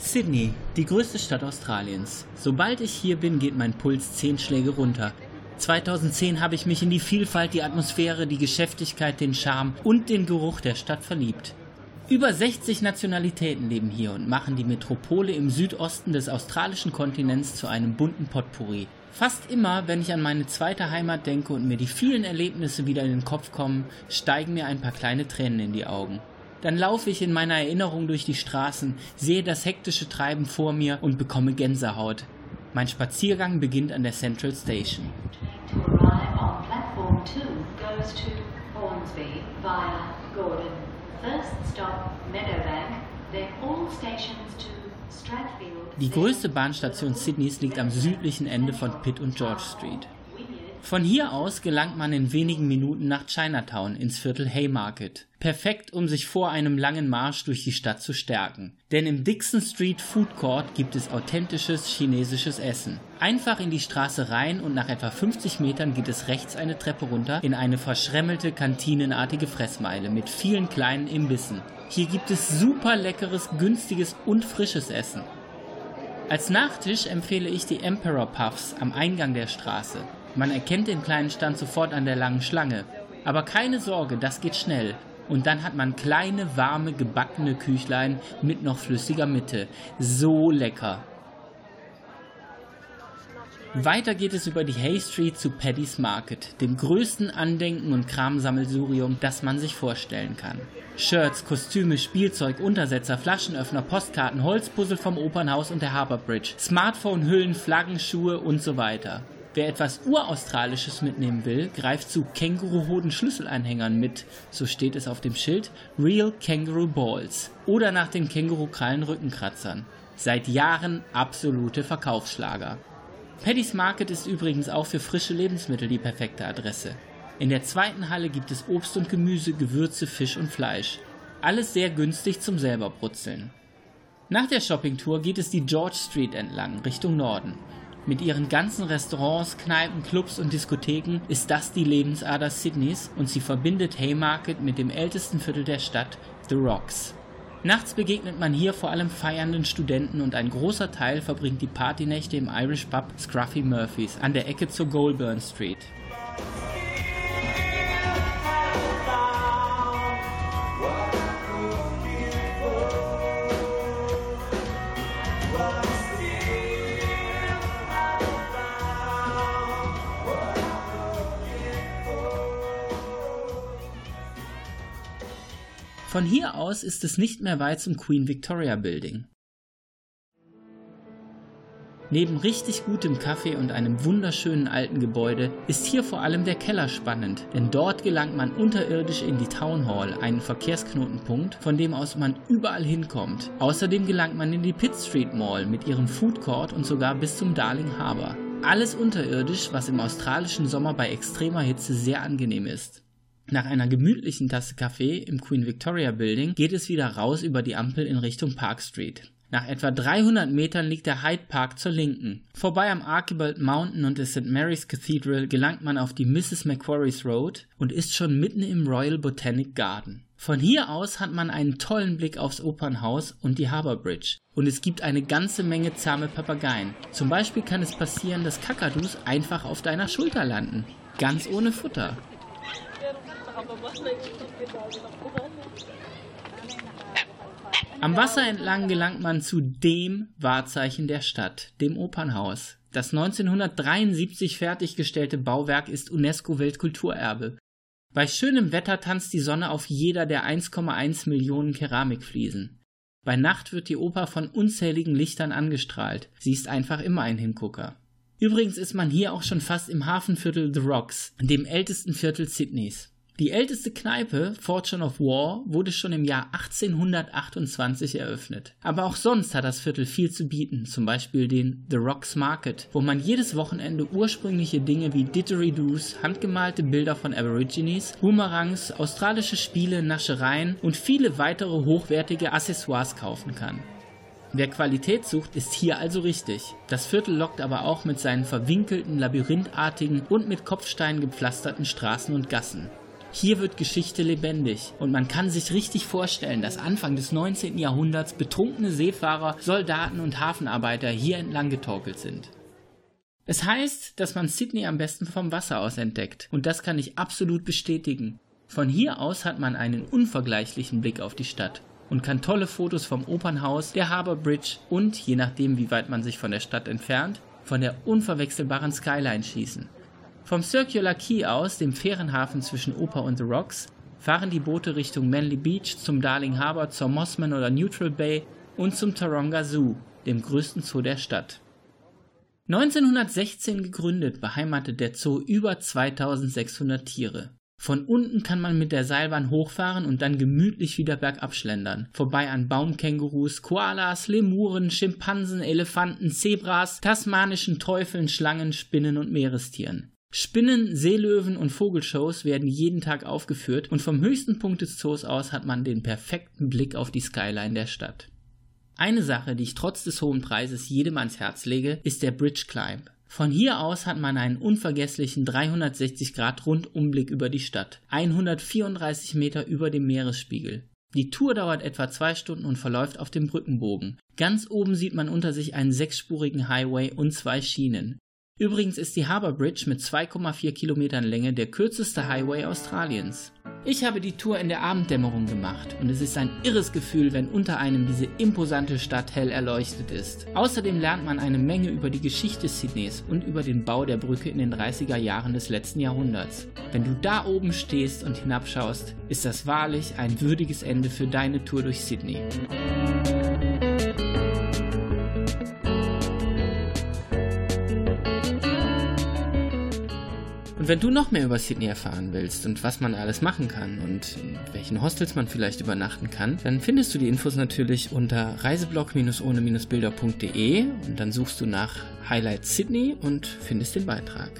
Sydney, die größte Stadt Australiens. Sobald ich hier bin, geht mein Puls zehn Schläge runter. 2010 habe ich mich in die Vielfalt, die Atmosphäre, die Geschäftigkeit, den Charme und den Geruch der Stadt verliebt. Über 60 Nationalitäten leben hier und machen die Metropole im Südosten des australischen Kontinents zu einem bunten Potpourri. Fast immer, wenn ich an meine zweite Heimat denke und mir die vielen Erlebnisse wieder in den Kopf kommen, steigen mir ein paar kleine Tränen in die Augen. Dann laufe ich in meiner Erinnerung durch die Straßen, sehe das hektische Treiben vor mir und bekomme Gänsehaut. Mein Spaziergang beginnt an der Central Station. Die größte Bahnstation Sydneys liegt am südlichen Ende von Pitt und George Street. Von hier aus gelangt man in wenigen Minuten nach Chinatown ins Viertel Haymarket. Perfekt, um sich vor einem langen Marsch durch die Stadt zu stärken. Denn im Dixon Street Food Court gibt es authentisches chinesisches Essen. Einfach in die Straße rein und nach etwa 50 Metern geht es rechts eine Treppe runter in eine verschremmelte kantinenartige Fressmeile mit vielen kleinen Imbissen. Hier gibt es super leckeres, günstiges und frisches Essen. Als Nachtisch empfehle ich die Emperor Puffs am Eingang der Straße. Man erkennt den kleinen Stand sofort an der langen Schlange. Aber keine Sorge, das geht schnell. Und dann hat man kleine, warme, gebackene Küchlein mit noch flüssiger Mitte. So lecker. Weiter geht es über die Hay Street zu Paddy's Market, dem größten Andenken- und Kramsammelsurium, das man sich vorstellen kann. Shirts, Kostüme, Spielzeug, Untersetzer, Flaschenöffner, Postkarten, Holzpuzzle vom Opernhaus und der Harbour Bridge, Smartphone-Hüllen, Flaggen, Schuhe und so weiter. Wer etwas Uraustralisches mitnehmen will, greift zu Känguru-Hoden-Schlüsselanhängern mit, so steht es auf dem Schild, Real Kangaroo Balls oder nach den Känguru-Krallen-Rückenkratzern. Seit Jahren absolute Verkaufsschlager. Paddy's Market ist übrigens auch für frische Lebensmittel die perfekte Adresse. In der zweiten Halle gibt es Obst und Gemüse, Gewürze, Fisch und Fleisch. Alles sehr günstig zum selber brutzeln. Nach der Shoppingtour geht es die George Street entlang, Richtung Norden. Mit ihren ganzen Restaurants, Kneipen, Clubs und Diskotheken ist das die Lebensader Sydneys und sie verbindet Haymarket mit dem ältesten Viertel der Stadt, The Rocks. Nachts begegnet man hier vor allem feiernden Studenten und ein großer Teil verbringt die Partynächte im Irish Pub Scruffy Murphys an der Ecke zur Goulburn Street. Von hier aus ist es nicht mehr weit zum Queen Victoria Building. Neben richtig gutem Kaffee und einem wunderschönen alten Gebäude ist hier vor allem der Keller spannend, denn dort gelangt man unterirdisch in die Town Hall, einen Verkehrsknotenpunkt, von dem aus man überall hinkommt. Außerdem gelangt man in die Pitt Street Mall mit ihrem Food Court und sogar bis zum Darling Harbour. Alles unterirdisch, was im australischen Sommer bei extremer Hitze sehr angenehm ist. Nach einer gemütlichen Tasse Kaffee im Queen Victoria Building geht es wieder raus über die Ampel in Richtung Park Street. Nach etwa 300 Metern liegt der Hyde Park zur Linken. Vorbei am Archibald Mountain und der St. Mary's Cathedral gelangt man auf die Mrs. Macquarie's Road und ist schon mitten im Royal Botanic Garden. Von hier aus hat man einen tollen Blick aufs Opernhaus und die Harbour Bridge. Und es gibt eine ganze Menge zahme Papageien. Zum Beispiel kann es passieren, dass Kakadus einfach auf deiner Schulter landen. Ganz ohne Futter. Am Wasser entlang gelangt man zu dem Wahrzeichen der Stadt, dem Opernhaus. Das 1973 fertiggestellte Bauwerk ist UNESCO-Weltkulturerbe. Bei schönem Wetter tanzt die Sonne auf jeder der 1,1 Millionen Keramikfliesen. Bei Nacht wird die Oper von unzähligen Lichtern angestrahlt. Sie ist einfach immer ein Hingucker. Übrigens ist man hier auch schon fast im Hafenviertel The Rocks, dem ältesten Viertel Sydneys. Die älteste Kneipe, Fortune of War, wurde schon im Jahr 1828 eröffnet. Aber auch sonst hat das Viertel viel zu bieten, zum Beispiel den The Rocks Market, wo man jedes Wochenende ursprüngliche Dinge wie Didgeridoos, handgemalte Bilder von Aborigines, Boomerangs, australische Spiele, Naschereien und viele weitere hochwertige Accessoires kaufen kann. Wer Qualität sucht, ist hier also richtig. Das Viertel lockt aber auch mit seinen verwinkelten, labyrinthartigen und mit Kopfsteinen gepflasterten Straßen und Gassen. Hier wird Geschichte lebendig und man kann sich richtig vorstellen, dass Anfang des 19. Jahrhunderts betrunkene Seefahrer, Soldaten und Hafenarbeiter hier entlang getorkelt sind. Es heißt, dass man Sydney am besten vom Wasser aus entdeckt und das kann ich absolut bestätigen. Von hier aus hat man einen unvergleichlichen Blick auf die Stadt und kann tolle Fotos vom Opernhaus, der Harbour Bridge und, je nachdem wie weit man sich von der Stadt entfernt, von der unverwechselbaren Skyline schießen. Vom Circular Quay aus, dem Fährenhafen zwischen Oper und The Rocks, fahren die Boote Richtung Manly Beach, zum Darling Harbour, zur Mossman oder Neutral Bay und zum Taronga Zoo, dem größten Zoo der Stadt. 1916 gegründet, beheimatet der Zoo über 2600 Tiere. Von unten kann man mit der Seilbahn hochfahren und dann gemütlich wieder bergab schlendern. Vorbei an Baumkängurus, Koalas, Lemuren, Schimpansen, Elefanten, Zebras, tasmanischen Teufeln, Schlangen, Spinnen und Meerestieren. Spinnen, Seelöwen und Vogelshows werden jeden Tag aufgeführt und vom höchsten Punkt des Zoos aus hat man den perfekten Blick auf die Skyline der Stadt. Eine Sache, die ich trotz des hohen Preises jedem ans Herz lege, ist der Bridge Climb. Von hier aus hat man einen unvergesslichen 360 Grad Rundumblick über die Stadt, 134 Meter über dem Meeresspiegel. Die Tour dauert etwa zwei Stunden und verläuft auf dem Brückenbogen. Ganz oben sieht man unter sich einen sechsspurigen Highway und zwei Schienen. Übrigens ist die Harbour Bridge mit 2,4 Kilometern Länge der kürzeste Highway Australiens. Ich habe die Tour in der Abenddämmerung gemacht und es ist ein irres Gefühl, wenn unter einem diese imposante Stadt hell erleuchtet ist. Außerdem lernt man eine Menge über die Geschichte Sydneys und über den Bau der Brücke in den 30er Jahren des letzten Jahrhunderts. Wenn du da oben stehst und hinabschaust, ist das wahrlich ein würdiges Ende für deine Tour durch Sydney. Wenn du noch mehr über Sydney erfahren willst und was man alles machen kann und in welchen Hostels man vielleicht übernachten kann, dann findest du die Infos natürlich unter reiseblog-ohne-bilder.de und dann suchst du nach Highlight Sydney und findest den Beitrag.